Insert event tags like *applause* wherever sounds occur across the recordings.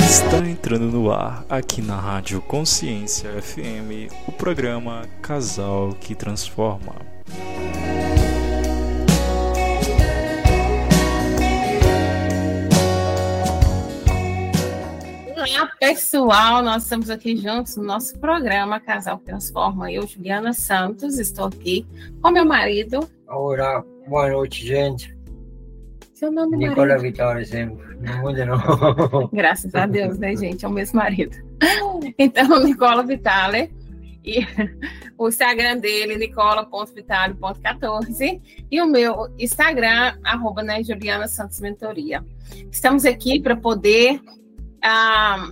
Está entrando no ar, aqui na Rádio Consciência FM, o programa Casal que Transforma. Olá, pessoal, nós estamos aqui juntos no nosso programa Casal que Transforma. Eu, Juliana Santos, estou aqui com meu marido. Olá, boa noite, gente. Seu nome, Nicola marido? Vitória sempre. Não muda, não. *laughs* Graças a Deus, né, gente? É o mesmo marido. Então, *laughs* Nicola Vitale. E *laughs* o Instagram dele, nicola.vitale.14. E o meu Instagram, arroba, né, Juliana Santos Mentoria. Estamos aqui para poder ah,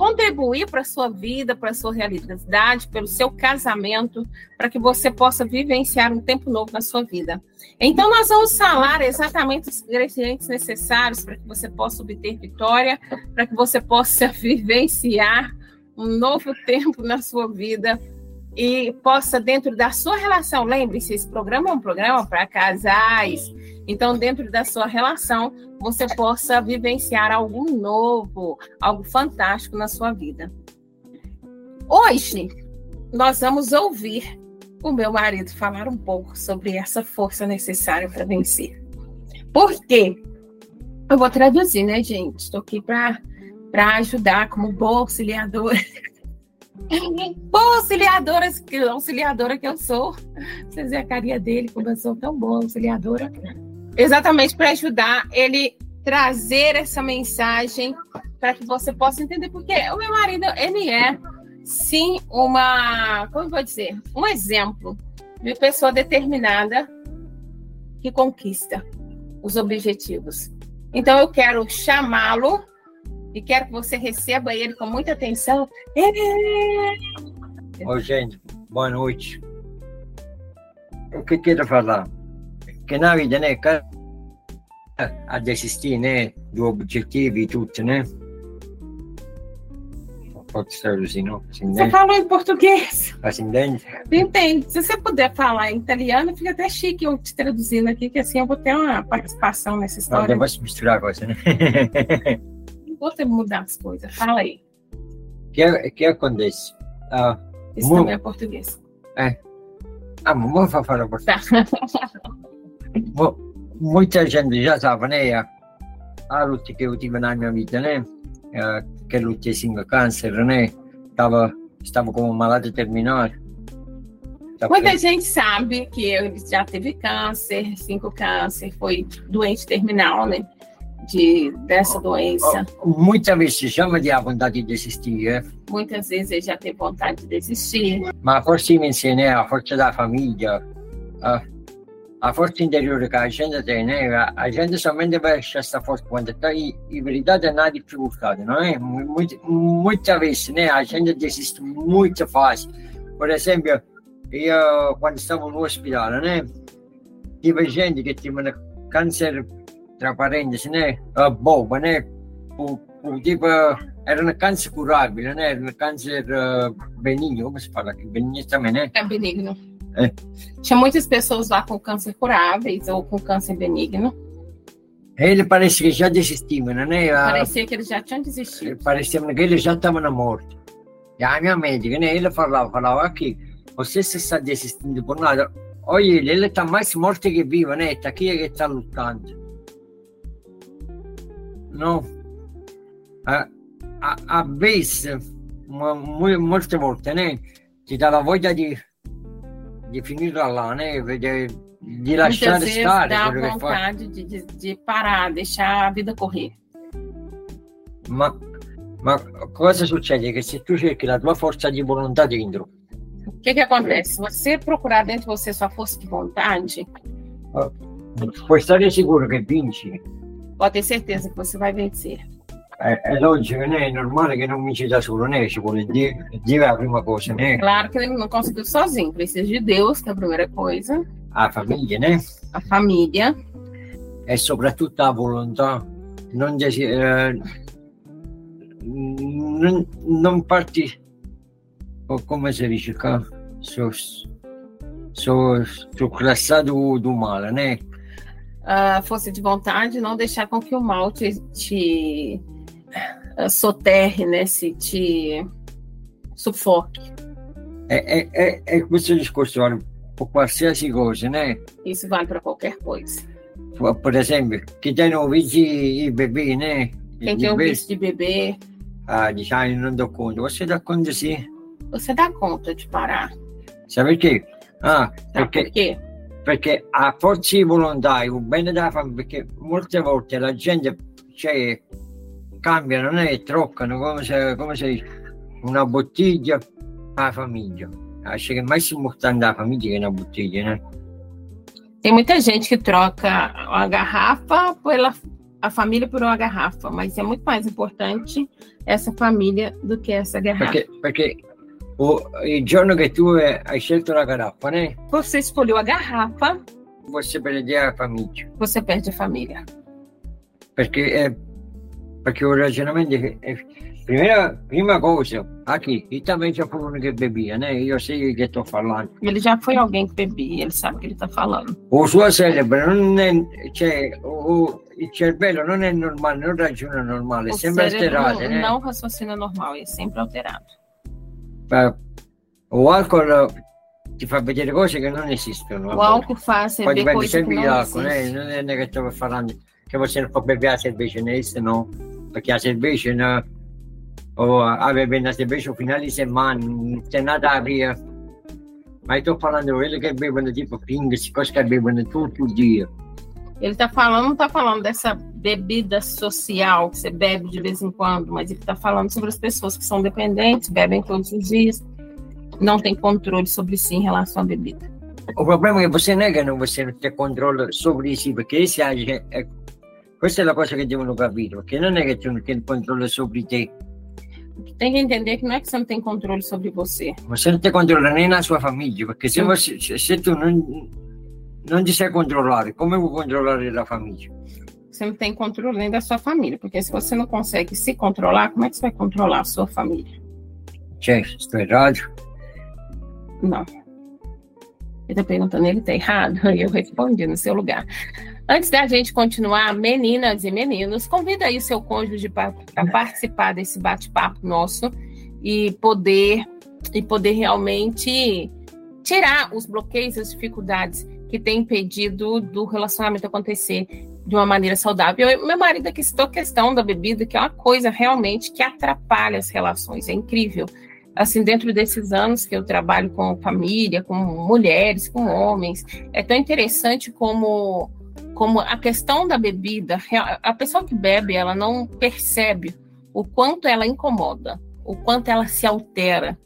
contribuir para a sua vida, para a sua realidade, pelo seu casamento, para que você possa vivenciar um tempo novo na sua vida. Então, nós vamos falar exatamente os ingredientes necessários para que você possa obter vitória, para que você possa *laughs* vivenciar um novo tempo na sua vida e possa, dentro da sua relação, lembre-se, esse programa é um programa para casais, então, dentro da sua relação, você possa vivenciar algo novo, algo fantástico na sua vida. Hoje, nós vamos ouvir o meu marido falar um pouco sobre essa força necessária para vencer. Por quê? Eu vou traduzir, né, gente? Estou aqui para ajudar como boa auxiliadora. *laughs* boa auxiliadora, auxiliadora que eu sou. Vocês verem a carinha dele, como eu sou tão boa auxiliadora. Exatamente para ajudar ele trazer essa mensagem para que você possa entender, porque o meu marido, ele é sim uma, como eu vou dizer, um exemplo de pessoa determinada que conquista os objetivos. Então eu quero chamá-lo e quero que você receba ele com muita atenção. Ô, gente, boa noite. O que quero falar? Que na vida, né, cara, a desistir, né, do objetivo e tudo, né? Pode não? Assim, Você né? falou em português. Assim, entende? Entende? Se você puder falar em italiano, fica até chique eu te traduzindo aqui, que assim eu vou ter uma participação nessa Não, história. vai se misturar a coisa, né? *laughs* Vou que mudar as coisas. Fala aí. que, que acontece? Ah, Isso Mu- também é português. ah, vamos falar por Tá. Mu- muita gente já sabe, né? A, a luta que eu tive na minha vida, né? Eh, que lutei sim com câncer, né? Tava, estava com uma malária terminal. Tá Muita gente sabe que ele já teve câncer, cinco câncer, foi doente terminal, né? De, dessa doença. Muitas vezes já me deu a vontade de desistir, eh? Muitas vezes ele já teve vontade de desistir. ma forse mi insegna a forza da famiglia, a, a forza interiore che la gente tiene, la, la gente solamente riesce a stare forte quando sta in, in verità è una difficoltà, non è? Molte volte né, la gente desiste molto facile. Per esempio, io quando stavo all'ospedale, né, tipo gente avevano cáncer, tra parentesi, né, a boba, né, tipo era un cáncer curabile, né, era un cáncer eh, benigno, come si parla? Benigno também, né? É benigno. É. Tinha muitas pessoas lá com câncer curáveis ou com câncer benigno. Ele parece che già desistivano, né? A- Parecia que eles já tinham desistido. parecevano che eles já stavano morti. E a minha médica, né? Ele falava, falava aqui, você se está desistindo por nada. Olha ele, ele está mais morto que vivo, né? Está aqui que está lutando. Não. A, a, a mu- molte volte, né? Ti dà la voglia di, di finirla là, né? Di, di lasciare Muitas vezes stare dá quello che fa. vontade de, de, de parar, deixar a vida correr. Ma, ma cosa succede? Che se tu cerchi la tua forza di volontà dentro, O que, que acontece? Se você procurar dentro de você sua força de vontade, puoi stare sicuro che vinci. Pode ter certeza que você vai vencer. È, è logico, né? è normale che non vinci da solo, né? ci vuole Dio, Dio è la prima cosa, né? Claro que ele não conseguiu sozinho, precisa de Deus, que é a primeira coisa, la famiglia, né? a família, e soprattutto volontà. Non, desi- eh, non, non parti, come si dice qua, su, su classe do, do male, né? Uh, força de vontade, não deixar com que o mal te, te uh, soterre, né? Se te sufoque. É, é, é, é questo discorso vale per qualsiasi cosa, né? Isso vale para qualquer coisa. Por exemplo, que tem um vídeo de bebê, né? Quem tem um vídeo de bebê. Ah, diz, ah, não dou conta. Você dá conta sim. Você dá conta de parar. Sabe por quê? Ah, perché, por quê? Perché a forza di volontà, il bene della famiglia, perché molte volte la gente cioè, cambia, non è troccano come se, come se una bottiglia alla famiglia. Acho che è mais importante a famiglia che una bottiglia, né? Tem muita gente que troca a garrafa pela a família por uma garrafa, mas é muito mais importante essa família do que essa garrafa. Perché, perché o- giorno che tu hai scelto la carappa, né? Você escolheu a garrafa, Você perde la famiglia. você perde a família. Perché, eh, perché un ragionamento che è, prima, prima cosa, aqui, e também já foi uno che bevia, né? Io sei che sto parlando. Ele já foi alguém que bebia, ele sabe o que ele está falando. O suo cerebro non è, cioè, o- cervello non è normale, non ragiona normale, è O sempre cérebro alterato, não, né? não raciocina normal, é sempre alterado. Eh, O alcol ti fa vedere cose che non esistono. a O volte. álcool faz você Poi ver dipende coisas que sempre não dall'acqua, né? existem. non è che stavo parlando che você non può bere la cerveza, né? Isso no, perché la cerveza no, o a bere una cerveza un finale di settimana, non c'è nada via. Ma io sto parlando di quelli che bevono tipo Pringles, cose che bevono tutto il dia. Ele está falando, não está falando dessa bebida social que você bebe de vez em quando, mas ele está falando sobre as pessoas que são dependentes, bebem todos os dias, não tem controle sobre si em relação à bebida. Il problema che você che non você non c'è controllo sopra di sé, perché si age, è- questa è la cosa che devono capire, perché non è che tu non tieni controllo di te, Tem que entender que não é que você não tem controle sobre você. você non ti controlla né la sua famiglia, perché se, você- se, tu non, non ti sai controllare, come puoi controllare la famiglia? Você não tem controle nem da sua família, porque se você não consegue se controlar, como é que você vai controlar a sua família? Cioè, sto errato. Não. Ele está perguntando, ele está errado? E *laughs* eu respondi no seu lugar. Antes da gente continuar, meninas e meninos, convida aí o seu cônjuge para participar desse bate-papo nosso e poder e poder realmente tirar os bloqueios, as dificuldades que têm impedido do relacionamento acontecer de uma maneira saudável. Eu, meu marido aqui citou a questão da bebida, que é uma coisa realmente que atrapalha as relações, é incrível assim, dentro desses anos que eu trabalho com família, com mulheres, com homens, é tão interessante como, como a questão da bebida, a pessoa que bebe, ela não percebe o quanto ela incomoda, o quanto ela se altera,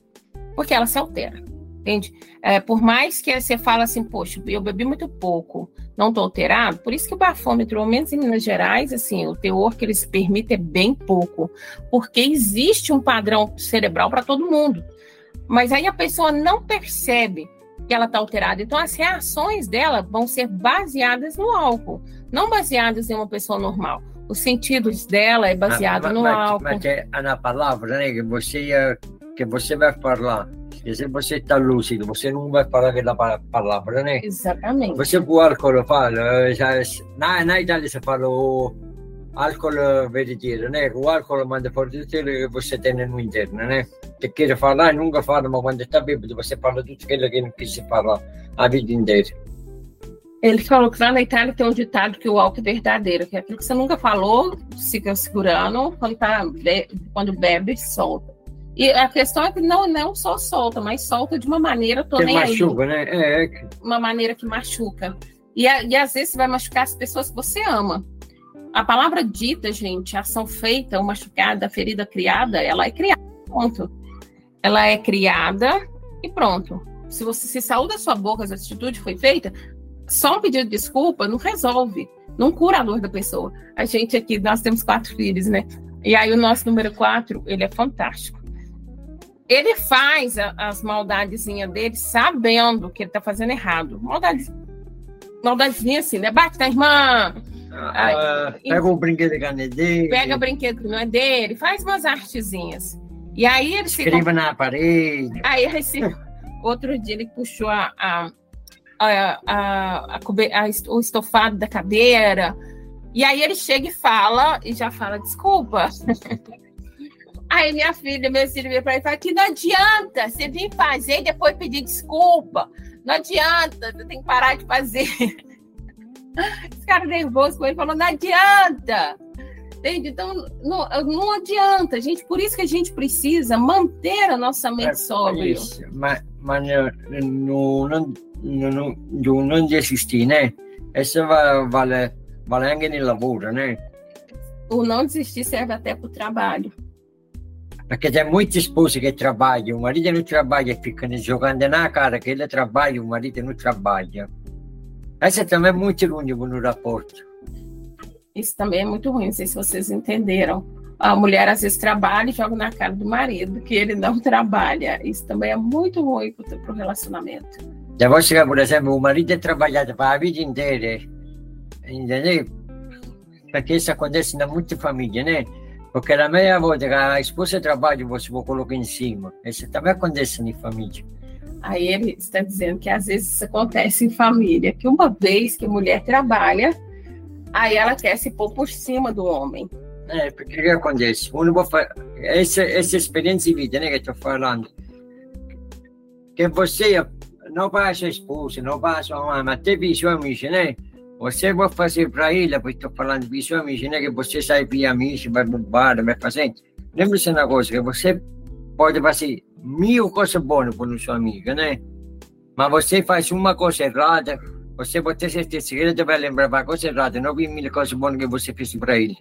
porque ela se altera, entende? É, por mais que você fala assim, poxa, eu bebi muito pouco, não estou alterado, por isso que o bafômetro, ao menos em Minas Gerais, assim, o teor que eles permitem é bem pouco, porque existe um padrão cerebral para todo mundo. Mas aí a pessoa não percebe que ela está alterada. Então as reações dela vão ser baseadas no álcool, não baseadas em uma pessoa normal. Os sentidos dela é baseado ma, no ma, álcool. Ma c'è una palavra né, você, eh, che você vai falar. E se você está lúcido, você não vai falar aquela pa- palavra, né? Exatamente. Você com o álcool fala, já, na, na Itália se fala o álcool verdadeiro, né? O álcool manda fora tudo que você tem no interno, né? Che quer falar, nunca fala, ma quando está bêbado você fala tudo aquilo que não quis falar a vida inteira. Ele falou que lá na Itália tem um ditado que o álcool é verdadeiro, que é aquilo que você nunca falou, fica segurando, quando, tá, quando bebe, solta. E a questão é que não, não só solta, mas solta de uma maneira, tô Che nem aí. machuca, né? É, é, uma maneira que machuca. E, e às vezes você vai machucar as pessoas que você ama. A palavra dita, gente, ação feita, o machucada, ferida criada, ela é criada, ponto. Ela é criada e pronto. Se você se saiu da sua boca, essa atitude foi feita, só um pedido de desculpa não resolve, não cura a dor da pessoa. A gente aqui, nós temos quatro filhos, né? E aí o nosso número quatro, ele é fantástico. Ele faz a- as maldadezinhas dele sabendo que ele tá fazendo errado. Maldade, maldadezinha assim, né? Bate na irmã, ah, pega um brinquedo de canedê, pega brinquedo que não é dele, faz umas artezinhas. E aí ele ficam escreva na parede. Aí esse *laughs* outro dia ele puxou a, a, a, a, a, o estofado da cadeira. E aí ele chega e fala, e já fala, desculpa. *laughs* Aí minha filha, meu filho veio para ele e fala que não adianta você vir fazer e depois pedir desculpa. Não adianta, você tem que parar de fazer. *laughs* Esse cara nervoso com ele falou, não adianta. Entende? Então, não, não adianta, gente. Por isso que a gente precisa manter a nossa mente é, sóbria. Mas, mas não, não, não, não, não desistir, né? Isso vale, vale anche nel lavoro, né? O não desistir serve até para o trabalho. Porque tem muitas esposas que trabalham, o marido não trabalha, fica jogando na cara que ele trabalha, o marido não trabalha. Essa também é muito ruim no rapporto. Isso também é muito ruim, não sei se vocês entenderam. A mulher às vezes trabalha e joga na cara do marido que ele não trabalha. Isso também é muito ruim para o relacionamento. Depois chegar, por exemplo, o marido é trabalhado para a vida inteira, entendeu? Porque isso acontece na muita família, né? Porque na meia volta que a esposa trabalha, você vai colocar em cima. Isso também acontece na família. Aí ele está dizendo que às vezes isso acontece em família, que uma vez que a mulher trabalha, aí ela quer se pôr por cima do homem. É, porque o que acontece? Essa, essa experiência de vida, né, que estou falando, que você não basta a esposa, não basta a mãe, mas teve seu amigo, né? Você vai fazer para ele, porque estou falando amigo, né? Que você sai via amigo, vai bombar, vai fazer. Lembre-se uma coisa, que você pode fazer mil coisas boas para o seu amigo, né? Mas você faz uma coisa errada, você vai ter certeza que ele vai lembrar uma coisa errada, não mil coisas boas que você fez para ele.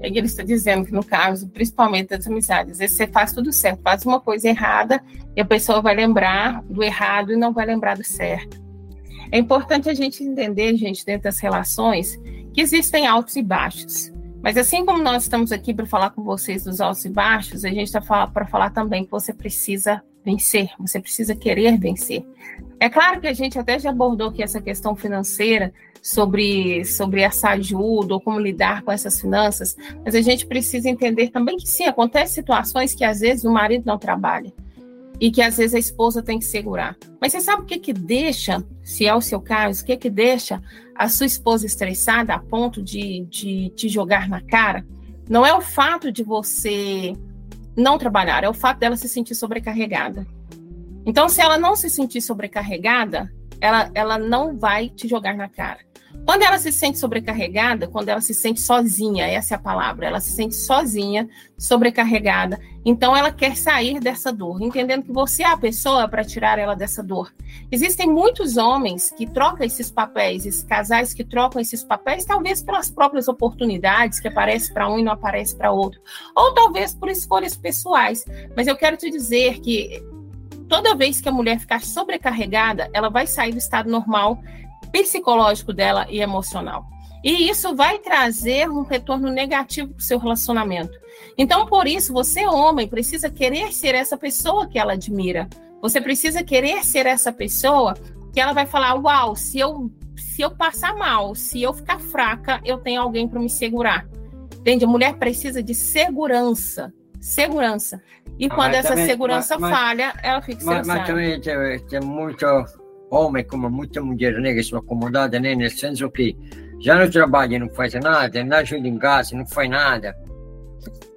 É que ele está dizendo que, no caso, principalmente das amizades, você faz tudo certo, faz uma coisa errada e a pessoa vai lembrar do errado e não vai lembrar do certo. É importante a gente entender, gente, dentro das relações, que existem altos e baixos. Mas assim como nós estamos aqui para falar com vocês dos altos e baixos, a gente está para falar também que você precisa vencer, você precisa querer vencer. É claro que a gente até já abordou aqui essa questão financeira sobre, sobre essa ajuda ou como lidar com essas finanças, mas a gente precisa entender também que sim, acontecem situações que às vezes o marido não trabalha e que às vezes a esposa tem que segurar. Mas você sabe o que que deixa, se é o seu caso, o que que deixa a sua esposa estressada a ponto de, de te jogar na cara? Não é o fato de você não trabalhar, é o fato dela se sentir sobrecarregada. Então, se ela não se sentir sobrecarregada, ela, ela não vai te jogar na cara. Quando ela se sente sobrecarregada, quando ela se sente sozinha, essa é a palavra, ela se sente sozinha, sobrecarregada, então ela quer sair dessa dor, entendendo que você é a pessoa para tirar ela dessa dor. Existem muitos homens que trocam esses papéis, esses casais que trocam esses papéis, talvez pelas próprias oportunidades que aparece para um e não aparece para outro, ou talvez por escolhas pessoais. Mas eu quero te dizer que toda vez que a mulher ficar sobrecarregada, ela vai sair do estado normal psicológico dela e emocional. E isso vai trazer um retorno negativo para o seu relacionamento. Então, por isso, você, homem, precisa querer ser essa pessoa que ela admira. Você precisa querer ser essa pessoa que ela vai falar: Uau, se eu, se eu passar mal, se eu ficar fraca, eu tenho alguém para me segurar. Entende? A mulher precisa de segurança. Segurança. E ah, quando essa também, segurança mas, falha, ela fica mas, mas também tem, tem muito homem como muita mulher que são acomodadas, né, nel senso que já não trabalha, não faz nada, não ajuda em casa, não faz nada.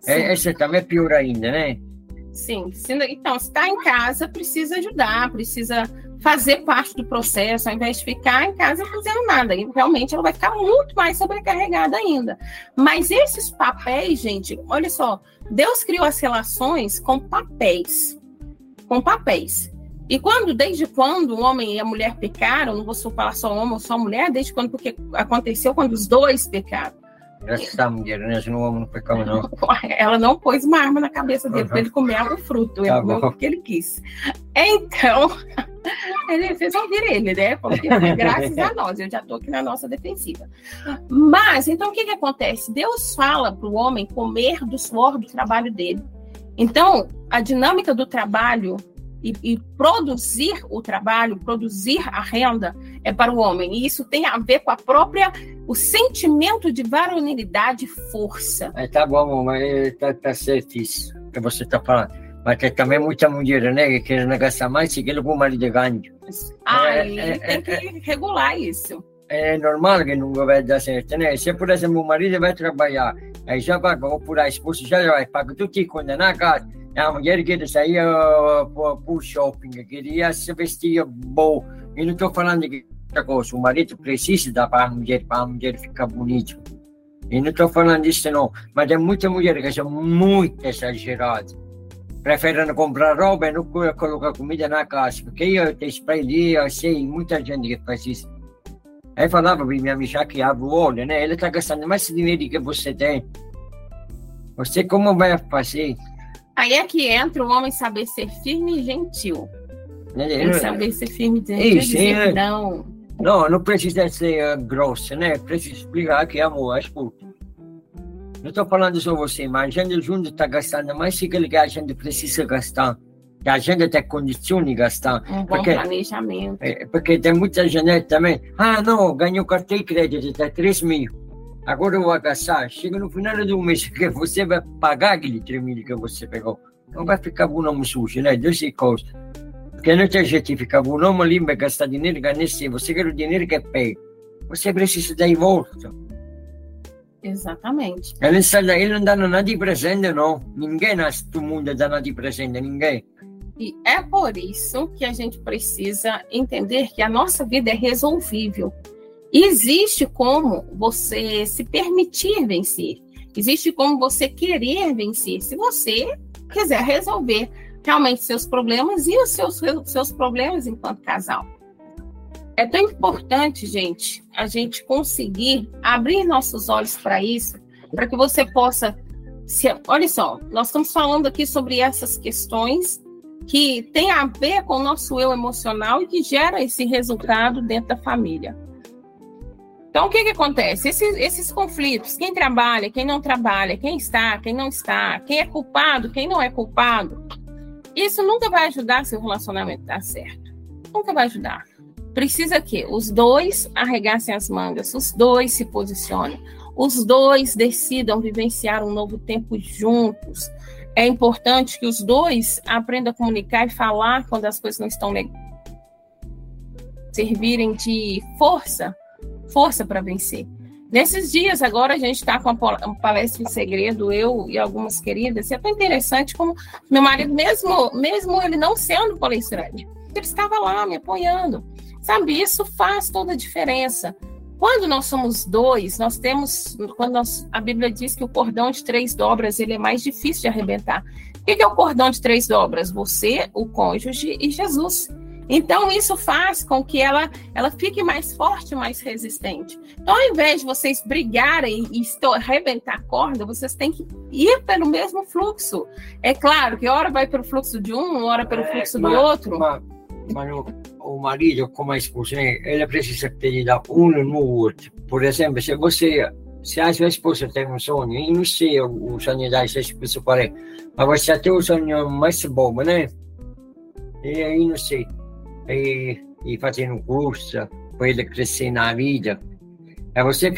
É, essa também é pior ainda, né? Sim, então, se está em casa, precisa ajudar, precisa fazer parte do processo, ao invés de ficar em casa fazendo nada. E realmente ela vai ficar muito mais sobrecarregada ainda. Mas esses papéis, gente, olha só, Deus criou as relações com papéis. Com papéis. E quando, desde quando o homem e a mulher pecaram, não vou falar só homem ou só mulher, desde quando, porque aconteceu quando os dois pecaram. Essa mulher, né? O homem não pecava, não. *laughs* Ela não pôs uma arma na cabeça dele uhum. para ele comer o fruto. Ele tá comeu o que ele quis. Então, *laughs* ele, vocês ouviram ele, né? Falou que graças a nós, eu já estou aqui na nossa defensiva. Mas, então, o que, que acontece? Deus fala para o homem comer do suor do trabalho dele. Então, a dinâmica do trabalho e, e, produzir o trabalho, produzir a renda é para o homem. E isso tem a ver com a própria, o sentimento de varonilidade e força. É, tá bom, mas tá, tá certo isso que você está falando. Mas tem também muita mulher, né, que querem gastar mais se que o marido ganha. Ai, é, tem que regular isso. É normal que não vai dar certo, né? Se, por exemplo, o marido vai trabalhar, aí já paga, ou por a esposa já vai pagar tudo que condenar a casa, a mulher quer sair para o shopping, queria se vestir bom. E não estou falando de outra coisa, o marido precisa dar para a mulher, para a mulher ficar bonita. E não estou falando disso não, mas tem muita mulher que são muito exageradas. Preferem comprar roupa e não colocar comida na casa, porque eu te ali, eu sei, muita gente que faz isso. Aí falava para minha amiga que abre o olho, né? Ele está gastando mais dinheiro que você tem. Você como vai fazer? Aí é que entra o homem saber ser firme e gentil. Tem saber ser firme e gentil Isso, dizer é... não. Não, não precisa ser uh, grosso, né? Precisa explicar que é amor, escuta. Não estou falando só você, mas a gente junto está gastando mais do que a gente precisa gastar. Que a gente tem condição de gastar. Um bom porque, planejamento. É, porque tem muita gente também. Ah, não, ganhou cartão de crédito, está 3 mil. Agora eu vou gastar. Chega no final do mês que você vai pagar aquele 3 mil que você pegou. Não vai ficar bom nome sujo, né? Duas coisas. Porque não tem jeito de ficar bom nome ali, vai gastar dinheiro, ganhar Você quer o dinheiro que é pega. Você precisa dar em volta. Exatamente. Ele, ele não dá nada de presente, não. Ninguém nasce do mundo dá nada de presente, ninguém. E é por isso que a gente precisa entender que a nossa vida é resolvível. Existe como você se permitir vencer. Existe como você querer vencer. Se você quiser resolver realmente seus problemas e os seus, seus problemas enquanto casal. É tão importante, gente, a gente conseguir abrir nossos olhos para isso, para que você possa. Se, olha só, nós estamos falando aqui sobre essas questões que têm a ver com o nosso eu emocional e que gera esse resultado dentro da família. Então, o que, que acontece? Esses, esses conflitos, quem trabalha, quem não trabalha, quem está, quem não está, quem é culpado, quem não é culpado, isso nunca vai ajudar seu relacionamento a dar certo. Nunca vai ajudar precisa que os dois arregassem as mangas, os dois se posicionem, os dois decidam vivenciar um novo tempo juntos. É importante que os dois aprendam a comunicar e falar quando as coisas não estão legais. Servirem de força, força para vencer. Nesses dias agora a gente está com a palestra em segredo, eu e algumas queridas, e é tão interessante como meu marido, mesmo, mesmo ele não sendo palestrante, ele estava lá me apoiando. Sabe, isso faz toda a diferença. Quando nós somos dois, nós temos, quando nós, a Bíblia diz que o cordão de três dobras ele é mais difícil de arrebentar. O que é o cordão de três dobras? Você, o cônjuge e Jesus. Então isso faz com que ela, ela fique mais forte, mais resistente. Então, ao invés de vocês brigarem e arrebentar a corda, vocês têm que ir pelo mesmo fluxo. É claro que hora vai pelo fluxo de um, hora pelo é, fluxo do outro. Mas, o marido como a esposa, né? ele precisa acreditar um no outro. Por exemplo, se você, se a sua esposa tem um sonho, eu não sei o sonho da sua esposa qual é, mas você tem um sonho mais bom, né? E aí, não sei, e, e fazendo curso para ele crescer na vida, aí você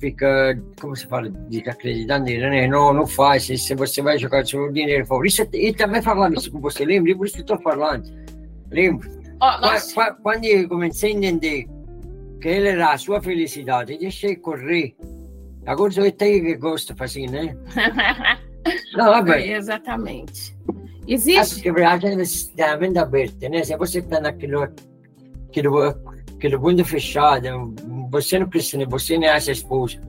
fica, como se fala, desacreditando nele, né? Não, não faz, se você vai jogar seu dinheiro fora. Isso, ele também falando isso com você, lembra? Por isso que eu estou falando. Lembra? Oh. Quando eu comecei a entender que ele era a sua felicidade, deixei correr. Agora eu que gosto fazer, né? *laughs* Não, é Exatamente. Existe. Que a gente está mente aberta, né? Se você está naquilo, aquilo, aquilo mundo fechado, você não precisa, você nem é essa esposa.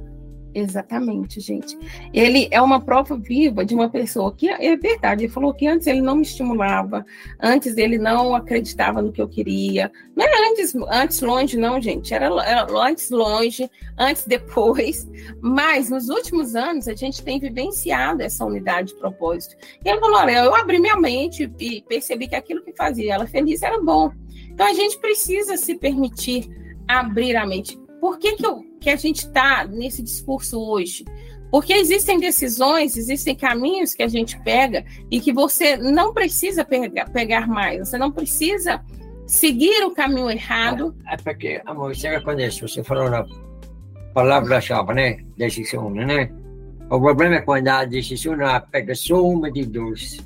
Exatamente, gente. Ele é uma prova viva de uma pessoa que é verdade. Ele falou que antes ele não me estimulava, antes ele não acreditava no que eu queria. Não era antes, antes longe, não, gente. Era, era antes longe, antes *laughs* depois. Mas nos últimos anos a gente tem vivenciado essa unidade de propósito. E ele falou: olha, eu abri minha mente e percebi que aquilo que fazia ela feliz era bom. Então a gente precisa se permitir abrir a mente. Por que, que eu que a gente está nesse discurso hoje. Porque existem decisões, existem caminhos que a gente pega e que você não precisa pegar, pegar mais, você não precisa seguir o caminho errado. É, é porque, amor, você acontece, você falou na palavra-chave, né? Decisão, né? O problema é quando a decisão pega só uma de dois.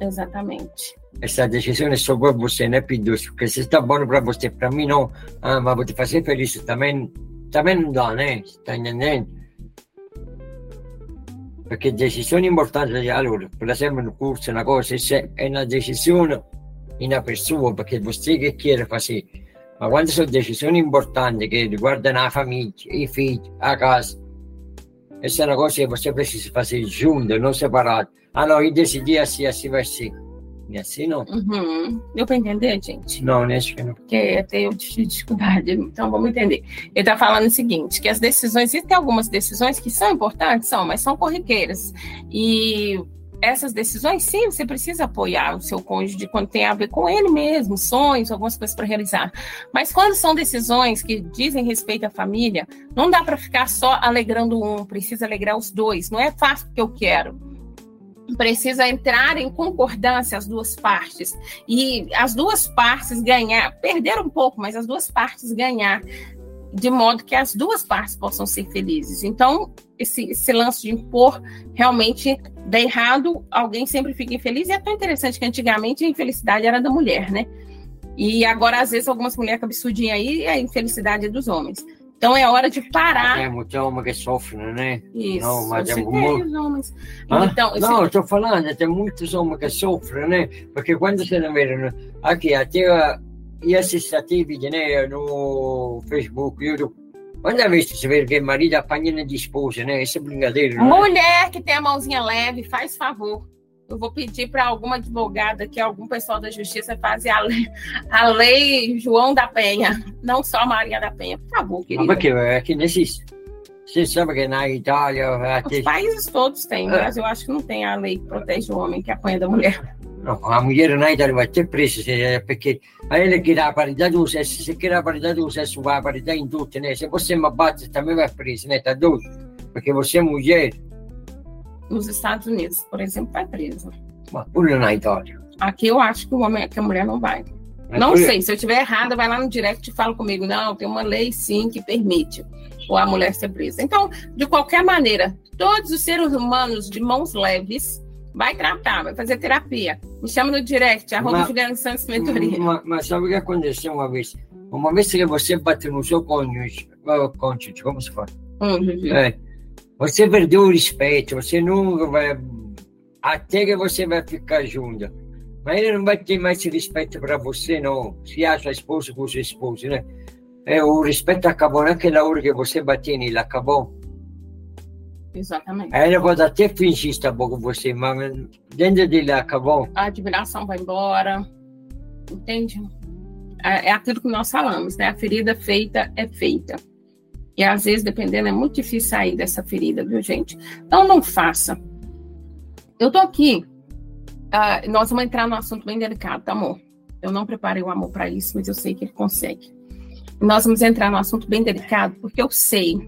Exatamente. Essa decisão é só para você, né, Pindus? Porque se está bom para você, para mim não. Ah, mas vou te fazer feliz também, também não dá, né? Está entendendo? Perché decisioni importanti, allora, per esempio nel corso, una cosa, se è una decisione in una persona, você che chiede fare, ma quando sono decisioni importanti che riguardano la famiglia, i figli, la casa, questa è una cosa che você precisa fare junto, non separato. Ah, no, io decidi assim, assim vai ser. E assim não. Uhum. Deu para entender, gente? Não, né? Acho que não. Porque até eu tive dificuldade, então vamos entender. Ele está falando o seguinte: que as decisões, existem algumas decisões que são importantes, são, mas são corriqueiras. E essas decisões, sim, você precisa apoiar o seu cônjuge quando tem a ver com ele mesmo, sonhos, algumas coisas para realizar. Mas quando são decisões que dizem respeito à família, não dá para ficar só alegrando um, precisa alegrar os dois. Não é fácil porque eu quero precisa entrar em concordância as duas partes e as duas partes ganhar, perder um pouco, mas as duas partes ganhar, de modo que as duas partes possam ser felizes. Então, esse, esse lance de impor realmente dá errado, alguém sempre fica infeliz, e é tão interessante que antigamente a infelicidade era da mulher, né? E agora, às vezes, algumas mulheres absurdinhas aí, a infelicidade é dos homens. Então é hora de parar. É muito homem que sofre, né? Isso. Não, mas é homens. Então, não, eu estou falando, tem muitos homens que sofrem, né? Porque quando se não vê, aqui até e assisti vídeo né, no Facebook, YouTube. Quando a vez você vê que marido apanha de esposa, né? Essa é brincadeira. Né? Mulher que tem a mãozinha leve, faz favor eu vou pedir para alguma advogada, que algum pessoal da justiça fazer a lei, a lei João da Penha, não só Maria da Penha, por favor, querida. Mas é aqui nesses. Você sabe que na Itália. Até... Os países todos têm, é. mas eu acho que não tem a lei que protege o homem que apanha da mulher. Não, a mulher na Itália vai ter preço, porque a ele quer a paridade do sexo, se quer a paridade do sexo, vai a paridade em tudo, né? Se você me bate, também vai preso, né? Tá doido? Porque você é mulher nos Estados Unidos, por exemplo, vai preso. Pula na Itália. Aqui eu acho que, o homem, que a mulher não vai. Mas não sei, se eu estiver errada, vai lá no direct e fala comigo. Não, tem uma lei sim que permite ou a mulher ser presa. Então, de qualquer maneira, todos os seres humanos de mãos leves vai tratar, vai fazer terapia. Me chama no direct, arroba Juliana Santos Mentoria. Mas, mas sabe o que aconteceu uma vez? Uma vez que você bateu no seu cônjuge, cônjuge como se fala? Uhum. É, você perdeu o respeito, você nunca vai. Até que você vai ficar junto. Mas ele não vai ter mais respeito para você, não. Se acha esposo com sua esposa, né? É, o respeito acabou naquela hora que você bateu nele, acabou. Exatamente. Aí ele pode até fingir estar bom com você, mas dentro dele acabou. A admiração vai embora. Entende? É, é aquilo que nós falamos, né? A ferida feita é feita. E às vezes, dependendo, é muito difícil sair dessa ferida, viu, gente? Então, não faça. Eu tô aqui. Uh, nós vamos entrar num assunto bem delicado, tá, amor? Eu não preparei o amor para isso, mas eu sei que ele consegue. Nós vamos entrar num assunto bem delicado, porque eu sei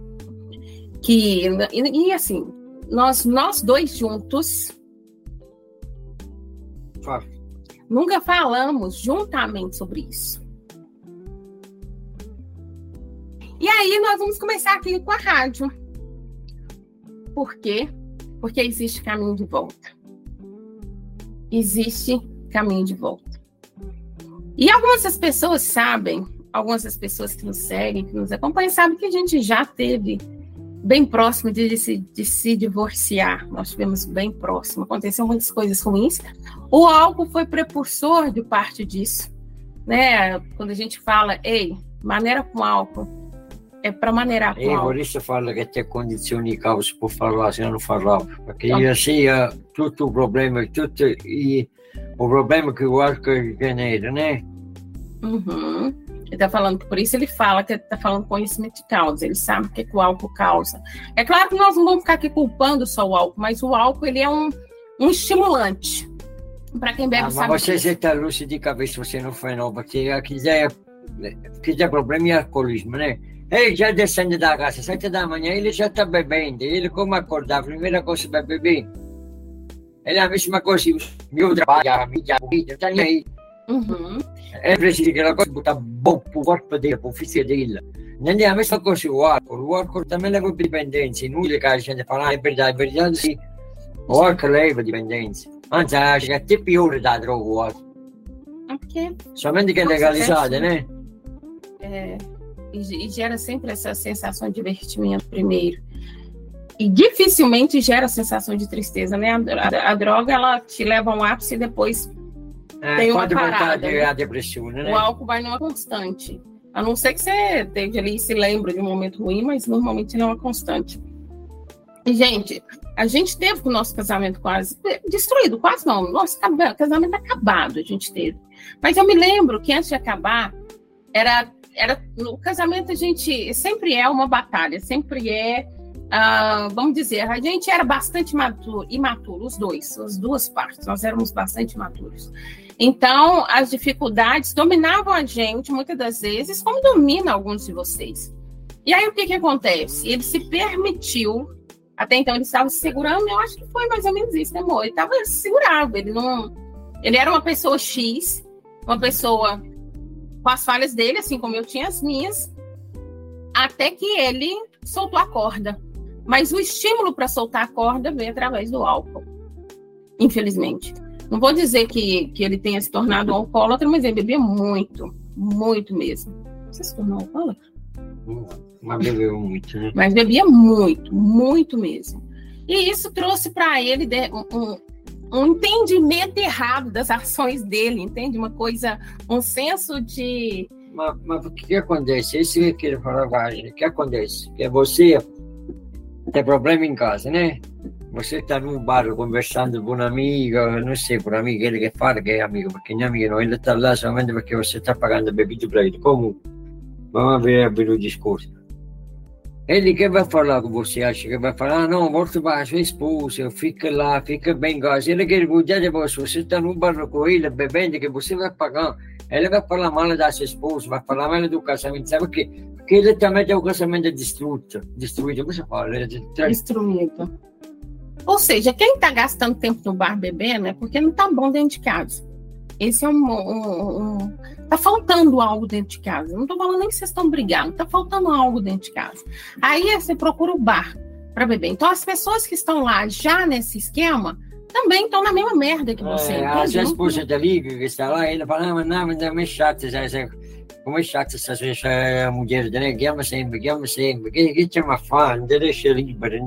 que. E, e assim, nós, nós dois juntos. Nunca falamos juntamente sobre isso. E aí nós vamos começar aqui com a rádio. Por quê? Porque existe caminho de volta. Existe caminho de volta. E algumas das pessoas sabem, algumas das pessoas que nos seguem, que nos acompanham, sabem que a gente já teve bem próximo de, se, de se divorciar. Nós tivemos bem próximo. Aconteceram muitas coisas ruins. O álcool foi precursor de parte disso. Né? Quando a gente fala, ei, maneira com álcool é para maneirar E por isso fala que tem condições caos por falar, se não falava. Porque okay. assim, é todo o problema, tudo, e o problema que o álcool genera, né? Uhum. Ele está falando que por isso ele fala que está falando conhecimento de causa, ele sabe o que, que, o álcool causa. É claro que nós não vamos ficar aqui culpando só o álcool, mas o álcool ele é um, um estimulante. Para quem bebe, ah, sabe. Mas você já está lúcido de cabeça, você não foi não, porque quiser, quiser problema é alcoolismo, né? Ele já descende da casa, sete da manhã, ele já está bebendo. Ele, como acordar, a primeira coisa vai beber. Ele é a mesma coisa, meu trabalho, a mídia, a mídia, está nem aí. Uhum. Ele precisa que aquela coisa botar bom para o corpo dele, para o físico dele. Não é a mesma coisa o álcool. O álcool também leva dependência. Inútil que a gente fala, ah, é verdade, é verdade, sim. O álcool leva dependência. Anzi, acho che è te più da droga. Porque Somente che è legalizzata, né? é, e, e gera sempre essa sensação de divertimento primeiro. E dificilmente gera a sensação de tristeza, né? A, a- a droga, ela te leva a um ápice e depois Eh, Tem uma parada, né? né? o álcool vai numa constante. A não ser que você esteja ali e se lembra de um momento ruim, mas normalmente ele é uma constante. E, gente, a gente teve com o nosso casamento quase destruído, quase não. Nosso casamento acabado a gente teve. Mas eu me lembro que antes de acabar, era, era no casamento a gente sempre é uma batalha, sempre é, ah, vamos dizer, a gente era bastante maturo, imaturo, os dois, as duas partes, nós éramos bastante imaturos. Então, as dificuldades dominavam a gente muitas das vezes, como domina alguns de vocês. E aí, o que, que acontece? Ele se permitiu, até então ele estava se segurando, eu acho que foi mais ou menos isso, né, amor? Ele estava segurado, ele não. Ele era uma pessoa X, uma pessoa com as falhas dele, assim como eu tinha as minhas, até que ele soltou a corda. Mas o estímulo para soltar a corda veio através do álcool, infelizmente. Não vou dizer que, que ele tenha se tornado um alcoólatra, mas ele bebia muito, muito mesmo. Você se tornou alcoólatra? Ma bevevo muito, né? Mas bebia muito, muito mesmo. E isso trouxe para ele um, um- entendimento errado das ações dele, entende? Uma coisa, um senso de. Ma, ma o que, que acontece? Isso que eu quero falar, Wagner. O que acontece? Que você tem problema em casa, né? Você está num bar conversando com um amigo, não sei, com um amigo, ele que fala que é amigo, porque não é amigo, não. Ele está lá somente porque você está pagando bebida para ele. Como? Vamos ver o discurso. Ele que vai falar com você, acha que vai falar, ah, não, para a sua esposa, fica lá, fica bem em casa. Ele quer cuidar de você, você está num bar com ele, bebendo, que você vai pagar. Ele vai falar mal da sua esposa, vai falar mal do casamento, sabe por quê? Porque ele também tem o casamento distruído, destruído, como você fala? Tra- Destruído. Ou seja, quem está gastando tempo no bar bebendo é porque não está bom dentro de casa. Esse é um, um, um- Tá faltando algo dentro de casa. Não tô falando nem que vocês estão brigando, tá faltando algo dentro de casa. Aí você procura o bar para beber. Então as pessoas que estão lá já nesse esquema também estão na mesma merda que você. É, a Não- esposa te liga, que está lá, ele fala, ah, mas não, mas não é chato, sabe, sabe? como é chato essa, essa mulher, né? Chiama sempre, chiama sempre, che, che c'è ma fa, non deixa livre, não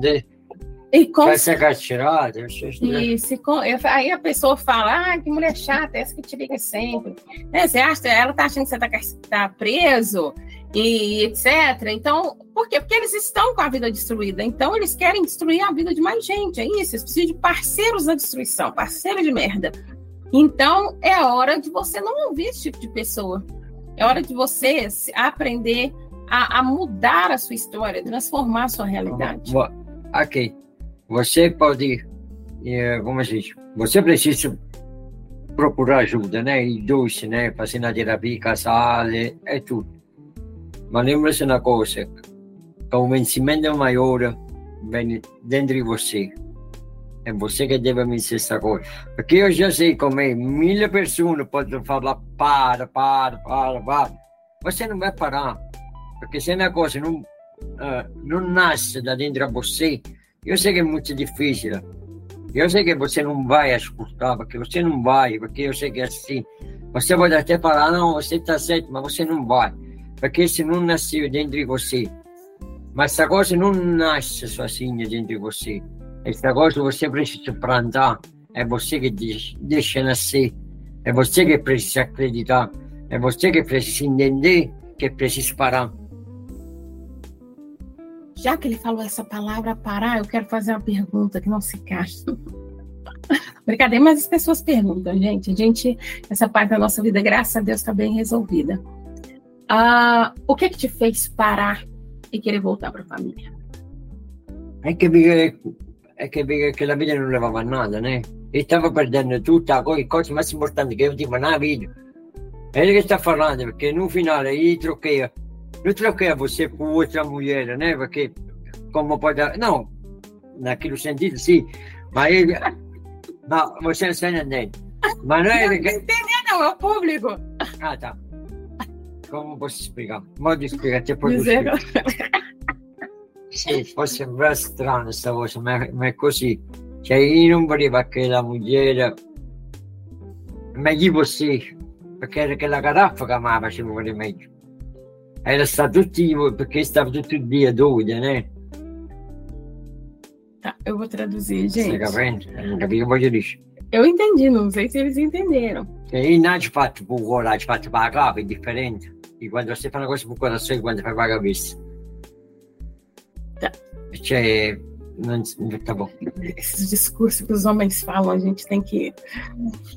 E com faz essa catirada, E se con- eu- aí a pessoa fala, ah, que mulher chata, essa que te liga sempre. Né, Você acha, ela tá achando que você tá, tá preso e etc. Então, por quê? Porque eles estão com a vida destruída. Então, eles querem destruir a vida de mais gente. É isso, eles precisam de parceiros da destruição, parceiros de merda. Então, é hora de você não ouvir esse tipo de pessoa. É hora de você aprender a, a mudar a sua história, transformar a sua realidade. Ok, você pode, eh, como diz, você precisa procurar ajuda, né? E dois, né? Fazer na terapia, casale, é tudo. Mas lembre-se uma coisa, o convencimento maior vem dentro de você. É você que deve vencer essa coisa. Porque eu já sei como é, mil pessoas podem falar, para, para, para, para. Você não vai parar. Porque se uma coisa não ah, não nasce da dentro de você, eu sei que é muito difícil. Eu sei que você não vai escutar, porque você não vai, porque eu sei que é assim. Você pode até falar, não, você está certo, mas você não vai. Porque isso não nasceu dentro de você. Mas essa coisa não nasce sozinha dentro de você. Essa coisa você precisa plantar. É você que deixa, nascer. É você que precisa acreditar. É você que precisa entender que precisa parar. Já que ele falou essa palavra parar, eu quero fazer uma pergunta que não se encaixa. *laughs* Brincadeira, mas as pessoas perguntam, gente. A gente, essa parte da nossa vida, graças a Deus, está bem resolvida. Ah, o que que te fez parar e querer voltar para a família? È che, vi- è che, vi- che la vita non levava nada, né? E stava perdendo tutta le cose più importanti che io dico na vida. É ele que está falando, porque no final aí troquei, não troquei você por outra mulher, né? Porque como pode, não, naquele sentido sim, mas ele, *laughs* não, você não está entendendo. Mas não é que, Não, é o público. ah tá. Como posso explicar? Modo te poi Dizer- Sì, può sembrare strano sta cosa, ma, ma è così. Cioè io non volevo che la moglie meglio você, perché era che la caraffa che mi faceva volere meglio. Era stato tutti, perché stava tutto il dia doida, né? Tá, eu vou traduzir, gente. Você voglio dire. Eu entendi, não sei se eles entenderam. Cioè io non ci faccio poco, la ci faccio per la capa, è differente. Di quando si fa una cosa per coração e quando la cabeça. Tá. Cioè, tá bom. Esses discursos que os homens falam, a gente tem que.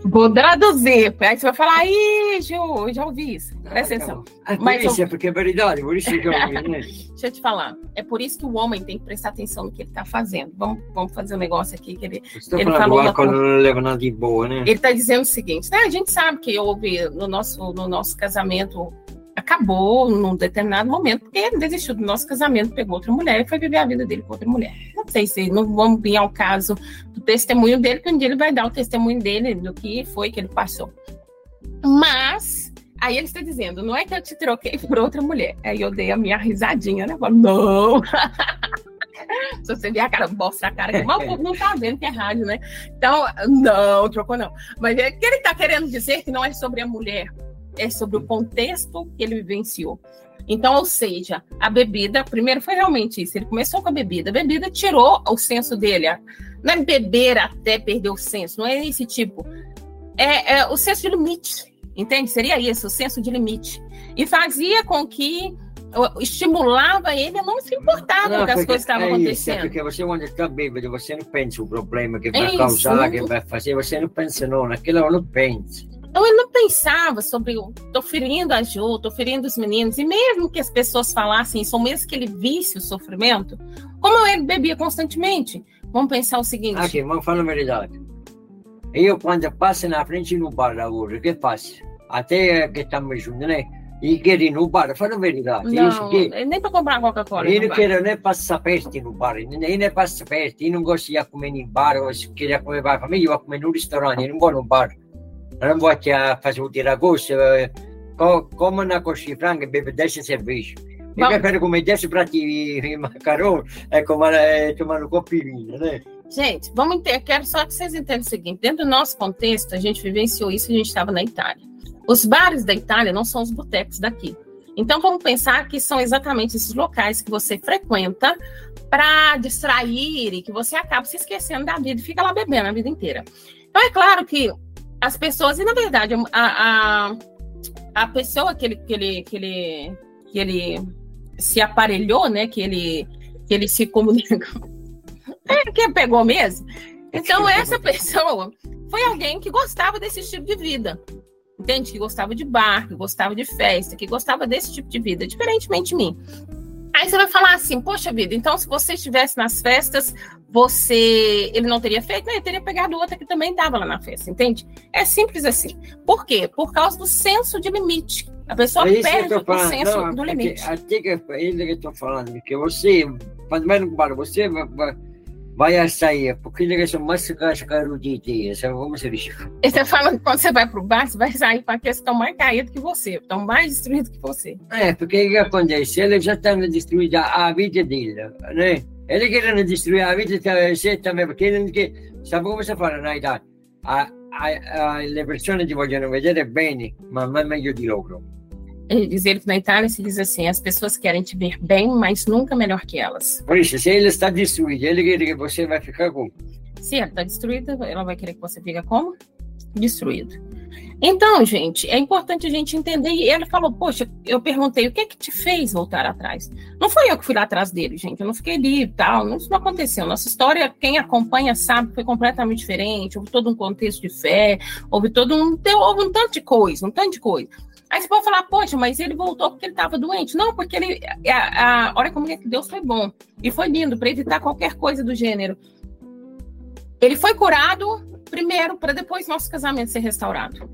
Vou traduzir. Aí você vai falar, ih, Ju, eu já ouvi isso. Presta atenção. Ah, por Mas isso, eu- é porque é verdade, por isso que eu ouvi, né? *laughs* Deixa eu te falar. É por isso que o homem tem que prestar atenção no que ele está fazendo. Vamos, vamos fazer um negócio aqui que ele Ele quando non leva nada di boa, né? Ele está dizendo o seguinte, né? A gente sabe que houve no nosso, no nosso casamento, acabou num determinado momento, porque ele desistiu do nosso casamento, pegou outra mulher e foi viver a vida dele com outra mulher. Não sei se não vamos vir ao caso do testemunho dele, que um dia ele vai dar o testemunho dele do que foi que ele passou. Mas, aí ele está dizendo, não é que eu te troquei por outra mulher. Aí eu dei a minha risadinha, né? Falei, não! *laughs* Se você ver a cara, mostra a cara, que mas o povo não tá vendo que é rádio, né? Então, não, trocou não. Mas é que ele está querendo dizer que não é sobre a mulher, é sobre o contexto que ele vivenciou. Então, ou seja, a bebida, primeiro foi realmente isso. Ele começou com a bebida, a bebida tirou o senso dele. Não é beber até perder o senso, não é esse tipo. É, é o senso de limite, entende? Seria isso, o senso de limite. E fazia com que estimulava ele a não se importar com que as coisas estavam è isso, acontecendo. perché você quando está bêbado, você não pensa o problema que É vai isso, causar, que não- vai fazer, você não pensa não, naquilo não pensa. Então ele não pensava sobre o tô ferindo a Ju, tô ferindo os meninos, e mesmo que as pessoas falassem isso, ou mesmo que ele visse o sofrimento, como ele bebia constantemente, vamos pensar o seguinte: Aqui, ma fallo la verità. Io quando passo na frente no bar lavoro, che faccio? A te che stiamo giunto, né? I chiedi no bar, fallo la verità. Io não, che nem para comprar Coca-Cola. io não non vai. chiedo né passa aperti no bar, io ne passa aperti, io non gosto di come in bar, o se chiedi come vai, fammi io come in un ristorante, io non vado in un bar. Non voglio fare un tiragosto, eh, co- come una cosci franca e beve 10 cerveja. Io Ma- prefiro come 10 prati di macaroni e come, tomare un copo di vino, né? Gente, vamos entender. Quero só que vocês entendam o seguinte: dentro do nosso contexto, a gente vivenciou isso, a gente estava na Itália. Os bares da Itália não são os botecos daqui. Então, vamos pensar que são exatamente esses locais que você frequenta para distrair e que você acaba se esquecendo da vida e fica lá bebendo a vida inteira. Então, é claro que as pessoas, e na verdade, a, a, a pessoa que ele, que, ele, que, ele, que ele se aparelhou, né? Que ele, que ele se comunica. *laughs* É, que pegou mesmo. Então, essa *laughs* pessoa foi alguém que gostava desse estilo de vida. Entende? Que gostava de bar, que gostava de festa, que gostava desse tipo de vida, diferentemente de mim. Aí você vai falar assim, poxa vida, então se você estivesse nas festas, você. Ele não teria feito, não, ele teria pegado outra que também estava lá na festa, entende? É simples assim. Por quê? Por causa do senso de limite. A pessoa É que perde o senso Não, do porque limite. Até que é que eu tô falando, porque você, quando vai no bar, você vai, vai, vai sair, porque ele são mais caruditas, como se diz? Ele tá falando que quando você vai pro bar, você vai sair com aqueles que estão mais caídos que você, estão mais destruídos que você. É, porque o que acontece? Ele já está destruindo a vida dele, né? Ele querendo destruir a vida de você também, porque ele quer. Sabe como você fala na idade? A, a, a, le persone ti vogliono vedere bene, ma non meglio di loro. Diz ele que na Itália se diz assim: as pessoas querem te ver bem, mas nunca melhor que elas. Por isso, se ele está destruído, ele quer que você vai ficar com. Se ela está destruída, ela vai querer que você fique como? Destruído. Então, gente, é importante a gente entender. E ele falou: Poxa, eu perguntei, o que é que te fez voltar atrás? Não foi eu que fui lá atrás dele, gente. Eu não fiquei ali e tal. Isso não aconteceu. Nossa história, quem acompanha sabe, foi completamente diferente. Houve todo um contexto de fé, houve todo um. Houve um tanto de coisa, um tanto de coisa. Aí você pode falar, poxa, mas ele voltou porque ele estava doente. Não, porque ele. A, a, olha como é que Deus foi bom. E foi lindo para evitar qualquer coisa do gênero. Ele foi curado primeiro para depois nosso casamento ser restaurado.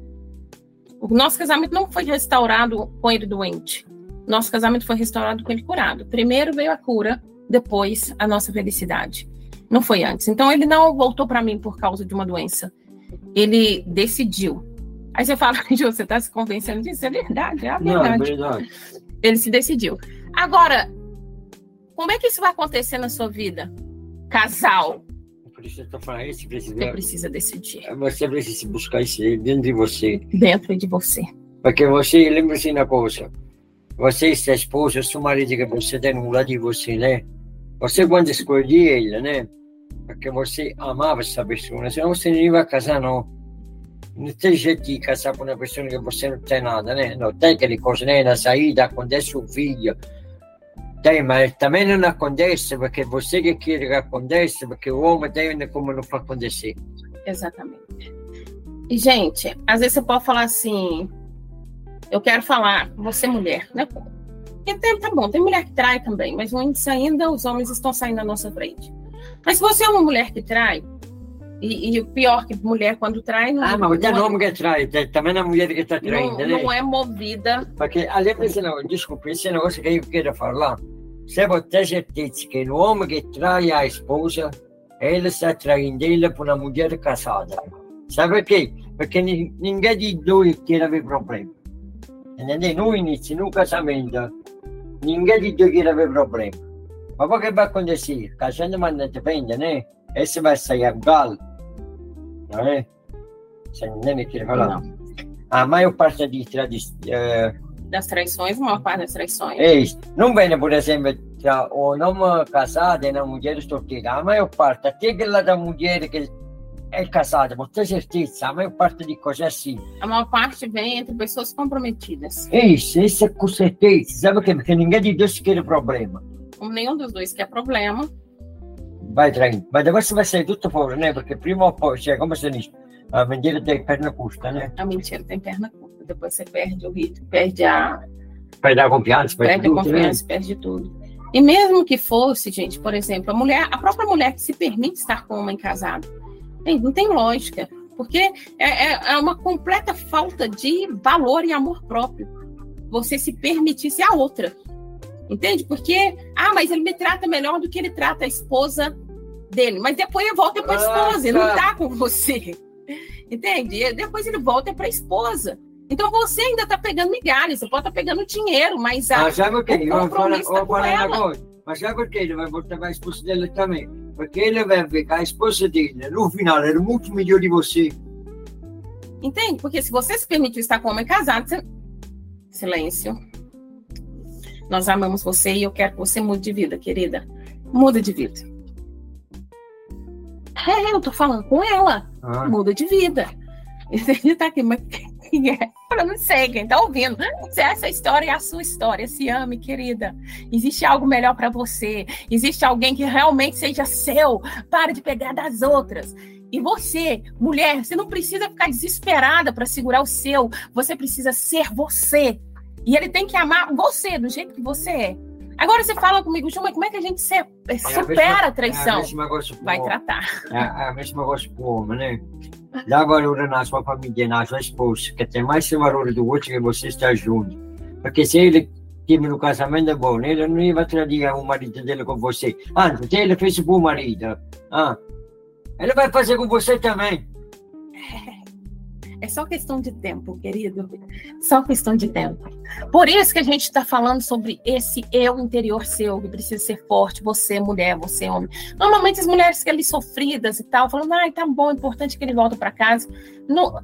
O nosso casamento não foi restaurado com ele doente. Nosso casamento foi restaurado com ele curado. Primeiro veio a cura, depois a nossa felicidade. Não foi antes. Então ele não voltou para mim por causa de uma doença. Ele decidiu. Aí você fala, *laughs* você está se convencendo disso? É verdade, é a verdade. Não, é verdade. Ele se decidiu. Agora, como é que isso vai acontecer na sua vida? Casal. falando, você precisa, Você precisa decidir você precisa buscar isso dentro de você. dentro de você. Perché você, lembre-se una cosa, você se sposa, suo marito che possiede nulla di você, né? Você quando escolhe ele, né? Perché você amava essa pessoa, senão você não ia casar, não. De casar com uma pessoa que você não tem nada, né? Não tem aquele coisa, né? Na saída, acontece o filho. Tem, mas também não acontece porque você que quer que aconteça, porque o homem tem como não faz acontecer. Exatamente. E, gente, às vezes você pode falar assim, eu quero falar, você mulher, né? Porque tem, tá bom, tem mulher que trai também, mas ainda, os homens estão saindo na nossa frente. Mas se você é uma mulher que trai, e, e o pior que mulher quando trai... Não, Ah, mas tem não, nome que trai, também a mulher que está não, traindo, né? não é movida Perché all'inizio, no, desculpa, esse negócio que eu quero falar, se você certeza que o homem que trai a esposa, ele está traindo ela por uma mulher casada. Sabe por quê? Ni- ninguém de dois quer avere problema. Entendeu? No inizio, no casamento, ninguém de dois quer avere problema. Ma poi che va a acontecer? Casando ma non dipende, né? Esse vai sair uguale. Não é? Você não me quer falar? Não. A maior parte de tradição. das traições, a maior parte das traições. É isso. Não vem, por exemplo, tra o homem casado e a mulher solteira. A maior parte, até aquela da mulher que é casada, mas tem certeza, a maior parte de coisas é assim. A maior parte vem entre pessoas comprometidas. É isso, isso é com certeza. Sabe por quê? Porque ninguém de Deus quer problema. Como nenhum dos dois quer problema, Vai traindo. Mas depois você vai sair tudo fora, né? Porque prima ou chega, como você diz, a mentira tem perna curta, né? a mentira tem perna curta. Depois você perde o ritmo, perde a, Perde a confiança, perde, perde a tudo, né? confiança, perde tudo. E mesmo que fosse, gente, por exemplo, a mulher, a própria mulher que se permite estar com um homem casado, não tem lógica, porque é, é- é uma completa falta de valor e amor próprio. Você se permitir ser a outra. Entende? Porque, ah, mas ele me trata melhor do que ele trata a esposa dele. Mas depois ele volta para a esposa, ele não tá. tá com você. Entende? Depois ele volta para a esposa. Então você ainda está pegando migalhas, você pode estar pegando dinheiro, mas a, Ah, sabe o quê? o compromisso tá com ela. agora. Mas sabe por quê? Ele vai voltar para a esposa dele também. Porque ele vai ver que a esposa dele, no final, era muito melhor de você. Entende? Porque se você se permitiu estar com um homem casado, você... silêncio. Nós amamos você e eu quero que você mude de vida, querida. Muda de vida. É, eu tô falando com ela. Ah, Muda de vida. Ele tá aqui, mas quem é? Eu não sei, quem tá ouvindo. Se essa história é a sua história, se ame, querida. Existe algo melhor para você. Existe alguém que realmente seja seu. Para de pegar das outras. E você, mulher, você não precisa ficar desesperada para segurar o seu. Você precisa ser você. E ele tem que amar você do jeito que você é. Agora você fala comigo, mas como é que a gente se- supera a É a traição? mesma coisa pro Vai homem. tratar. É a mesma coisa pro homem, né? Dá valor na sua família, na sua esposa, que tem mais valor do outro que você está junto. Porque se ele tive no casamento bom, ele não ia trazer o marido dele com você. Antes, se ele fez bom marido, ah, ele vai fazer com você também. É *laughs* só questão de tempo, querido. Só questão de tempo. Por isso que a gente está falando sobre esse eu interior seu, que precisa ser forte, você, mulher, você, homem. Normalmente as mulheres que ali sofridas e tal, falando, ai, tá bom, é importante que ele volte para casa. Não,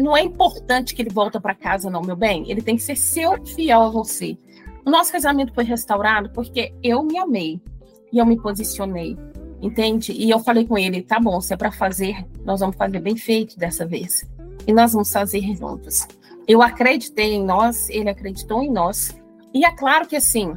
não é importante que ele volte para casa, não, meu bem. Ele tem que ser seu fiel a você. O nosso casamento foi restaurado porque eu me amei e eu me posicionei. Entende? E eu falei com ele, tá bom, se é para fazer, nós vamos fazer bem feito dessa vez e nós vamos fazer juntos. Eu acreditei em nós, ele acreditou em nós. E é claro que assim,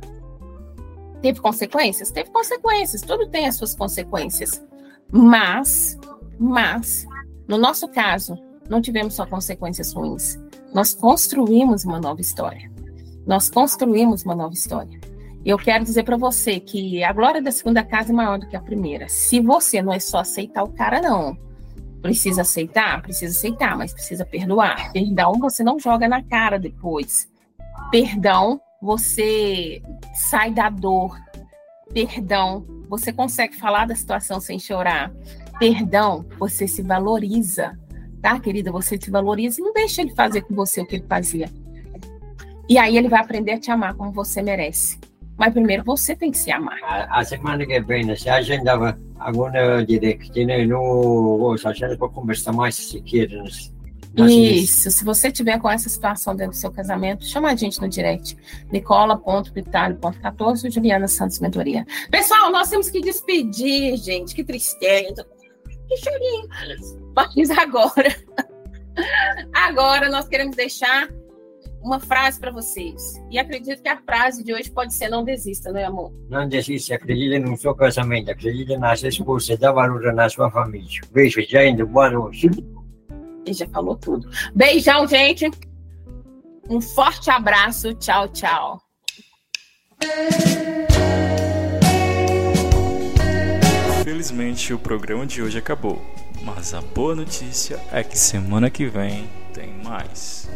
teve consequências? Teve consequências, tudo tem as suas consequências. Mas, mas, no nosso caso, não tivemos só consequências ruins. Nós construímos uma nova história. Nós construímos uma nova história. Eu quero dizer para você que a glória da segunda casa é maior do que a primeira. Se você não é só aceitar o cara, não. Precisa aceitar? Precisa aceitar, mas precisa perdoar. Perdão você não joga na cara depois. Perdão, você sai da dor. Perdão, você consegue falar da situação sem chorar. Perdão, você se valoriza. Tá, querida? Você se valoriza e não deixa ele fazer com você o que ele fazia. E aí ele vai aprender a te amar como você merece. Mas primeiro você tem que se amar. A, a semana que vem, se a gente dava, alguma direct, né? No, a gente pode conversar mais se quiser. Isso, se você tiver com essa situação dentro do seu casamento, chama a gente no direct. Nicola.pitalho.14, Juliana Santos Mentoria. Pessoal, nós temos que despedir, gente. Que tristeza. Que chorinho. Mas agora, *laughs* agora nós queremos deixar uma frase para vocês. E acredito que a frase de hoje pode ser: não desista, não é, amor? Não desista, acredite no seu casamento, acredite na sua esposa, dá valor na sua família. Beijo, gente, boa noite. Ele já falou tudo. Beijão, gente. Um forte abraço. Tchau, tchau. Infelizmente, o programa de hoje acabou. Mas a boa notícia é que semana que vem tem mais.